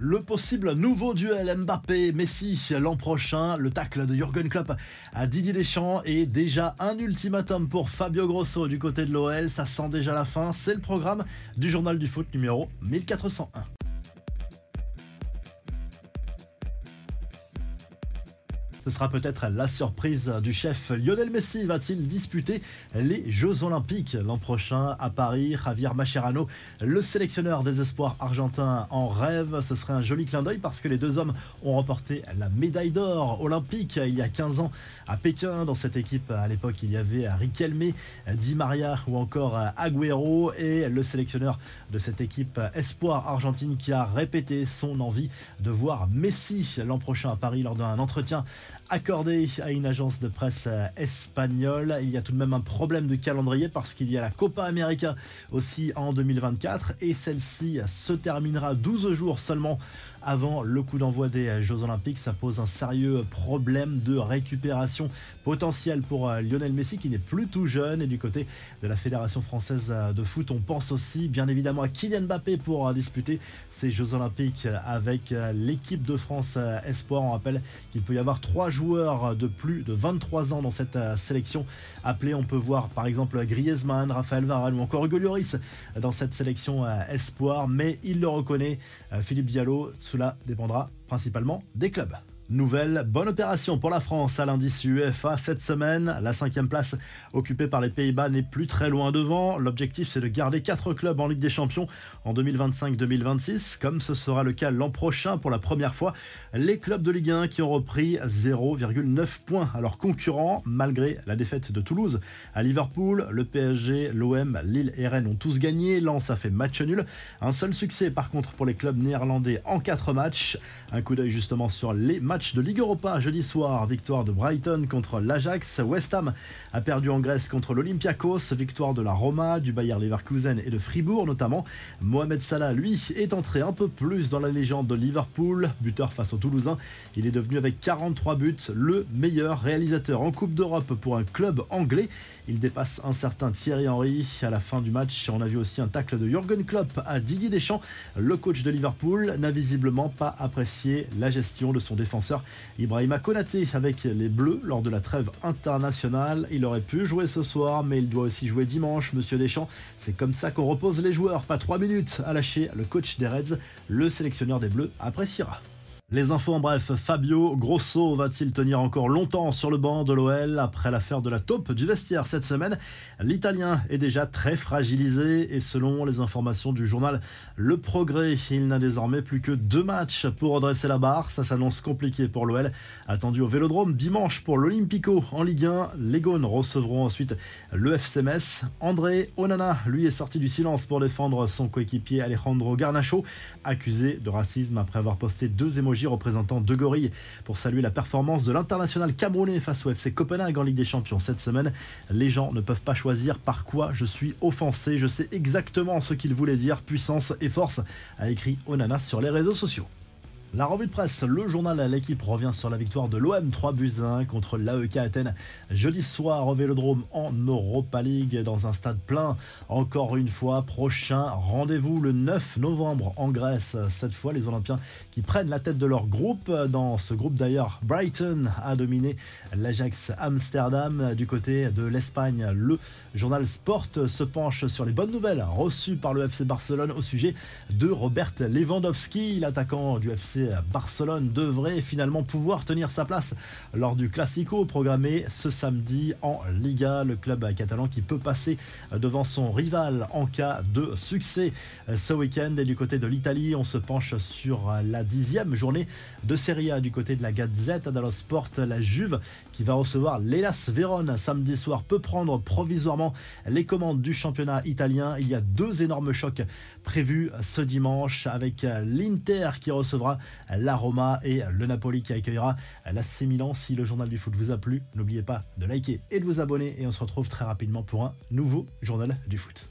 Le possible nouveau duel Mbappé-Messi l'an prochain, le tacle de Jürgen Klopp à Didier Deschamps et déjà un ultimatum pour Fabio Grosso du côté de l'OL, ça sent déjà la fin, c'est le programme du journal du foot numéro 1401. Ce sera peut-être la surprise du chef Lionel Messi. Va-t-il disputer les Jeux Olympiques l'an prochain à Paris? Javier Mascherano, le sélectionneur des espoirs argentins, en rêve. Ce serait un joli clin d'œil parce que les deux hommes ont remporté la médaille d'or olympique il y a 15 ans à Pékin. Dans cette équipe, à l'époque, il y avait Riquelme, Di Maria ou encore Agüero et le sélectionneur de cette équipe espoir argentine qui a répété son envie de voir Messi l'an prochain à Paris lors d'un entretien accordé à une agence de presse euh, espagnole. Il y a tout de même un problème de calendrier parce qu'il y a la Copa América aussi en 2024 et celle-ci se terminera 12 jours seulement avant le coup d'envoi des Jeux Olympiques. Ça pose un sérieux problème de récupération potentielle pour euh, Lionel Messi qui n'est plus tout jeune. Et du côté de la Fédération française euh, de foot, on pense aussi bien évidemment à Kylian Mbappé pour disputer ces Jeux Olympiques avec l'équipe de France Espoir. On rappelle qu'il peut y avoir trois joueurs de plus de 23 ans dans cette euh, sélection appelée. On peut voir par exemple Griezmann, Raphaël Varane ou encore Hugo Lloris dans cette sélection euh, espoir, mais il le reconnaît, euh, Philippe Diallo, cela dépendra principalement des clubs. Nouvelle bonne opération pour la France à l'indice UEFA cette semaine. La cinquième place occupée par les Pays-Bas n'est plus très loin devant. L'objectif c'est de garder quatre clubs en Ligue des Champions en 2025-2026, comme ce sera le cas l'an prochain pour la première fois. Les clubs de Ligue 1 qui ont repris 0,9 points à leurs concurrents malgré la défaite de Toulouse à Liverpool. Le PSG, l'OM, Lille et Rennes ont tous gagné. Lens a fait match nul. Un seul succès par contre pour les clubs néerlandais en quatre matchs. Un coup d'œil justement sur les matchs de Ligue Europa jeudi soir. Victoire de Brighton contre l'Ajax. West Ham a perdu en Grèce contre l'Olympiakos. Victoire de la Roma, du Bayer Leverkusen et de Fribourg notamment. Mohamed Salah, lui, est entré un peu plus dans la légende de Liverpool. Buteur face aux Toulousains. Il est devenu avec 43 buts le meilleur réalisateur en Coupe d'Europe pour un club anglais. Il dépasse un certain Thierry Henry. À la fin du match, on a vu aussi un tacle de Jürgen Klopp à Didier Deschamps. Le coach de Liverpool n'a visiblement pas apprécié la gestion de son défenseur Ibrahima Konaté avec les Bleus lors de la trêve internationale. Il aurait pu jouer ce soir, mais il doit aussi jouer dimanche, monsieur Deschamps. C'est comme ça qu'on repose les joueurs. Pas trois minutes à lâcher le coach des Reds. Le sélectionneur des Bleus appréciera. Les infos en bref, Fabio Grosso va-t-il tenir encore longtemps sur le banc de l'OL après l'affaire de la taupe du vestiaire cette semaine? L'Italien est déjà très fragilisé et selon les informations du journal Le Progrès, il n'a désormais plus que deux matchs pour redresser la barre. Ça s'annonce compliqué pour l'OL. Attendu au Vélodrome dimanche pour l'Olympico en Ligue 1. Les Gaunes recevront ensuite le FCMS. André Onana, lui, est sorti du silence pour défendre son coéquipier Alejandro Garnacho, accusé de racisme après avoir posté deux émojis représentant De Gorilles pour saluer la performance de l'international camerounais face au FC Copenhague en Ligue des Champions cette semaine. Les gens ne peuvent pas choisir par quoi je suis offensé. Je sais exactement ce qu'il voulait dire, puissance et force, a écrit Onana sur les réseaux sociaux. La revue de presse, le journal l'équipe revient sur la victoire de l'OM 3 buts 1 contre l'AEK Athènes jeudi soir au Vélodrome en Europa League dans un stade plein. Encore une fois, prochain rendez-vous le 9 novembre en Grèce. Cette fois, les Olympiens qui prennent la tête de leur groupe. Dans ce groupe d'ailleurs, Brighton a dominé l'Ajax Amsterdam. Du côté de l'Espagne, le journal Sport se penche sur les bonnes nouvelles reçues par le FC Barcelone au sujet de Robert Lewandowski, l'attaquant du FC Barcelone devrait finalement pouvoir tenir sa place lors du Classico programmé ce samedi en Liga. Le club catalan qui peut passer devant son rival en cas de succès ce week-end. Et du côté de l'Italie, on se penche sur la dixième journée de Serie A du côté de la Gazette dello Sport. La Juve qui va recevoir l'Elas Vérone samedi soir peut prendre provisoirement les commandes du championnat italien. Il y a deux énormes chocs prévus ce dimanche avec l'Inter qui recevra la Roma et le Napoli qui accueillera la Milan. Si le journal du foot vous a plu, n'oubliez pas de liker et de vous abonner et on se retrouve très rapidement pour un nouveau journal du foot.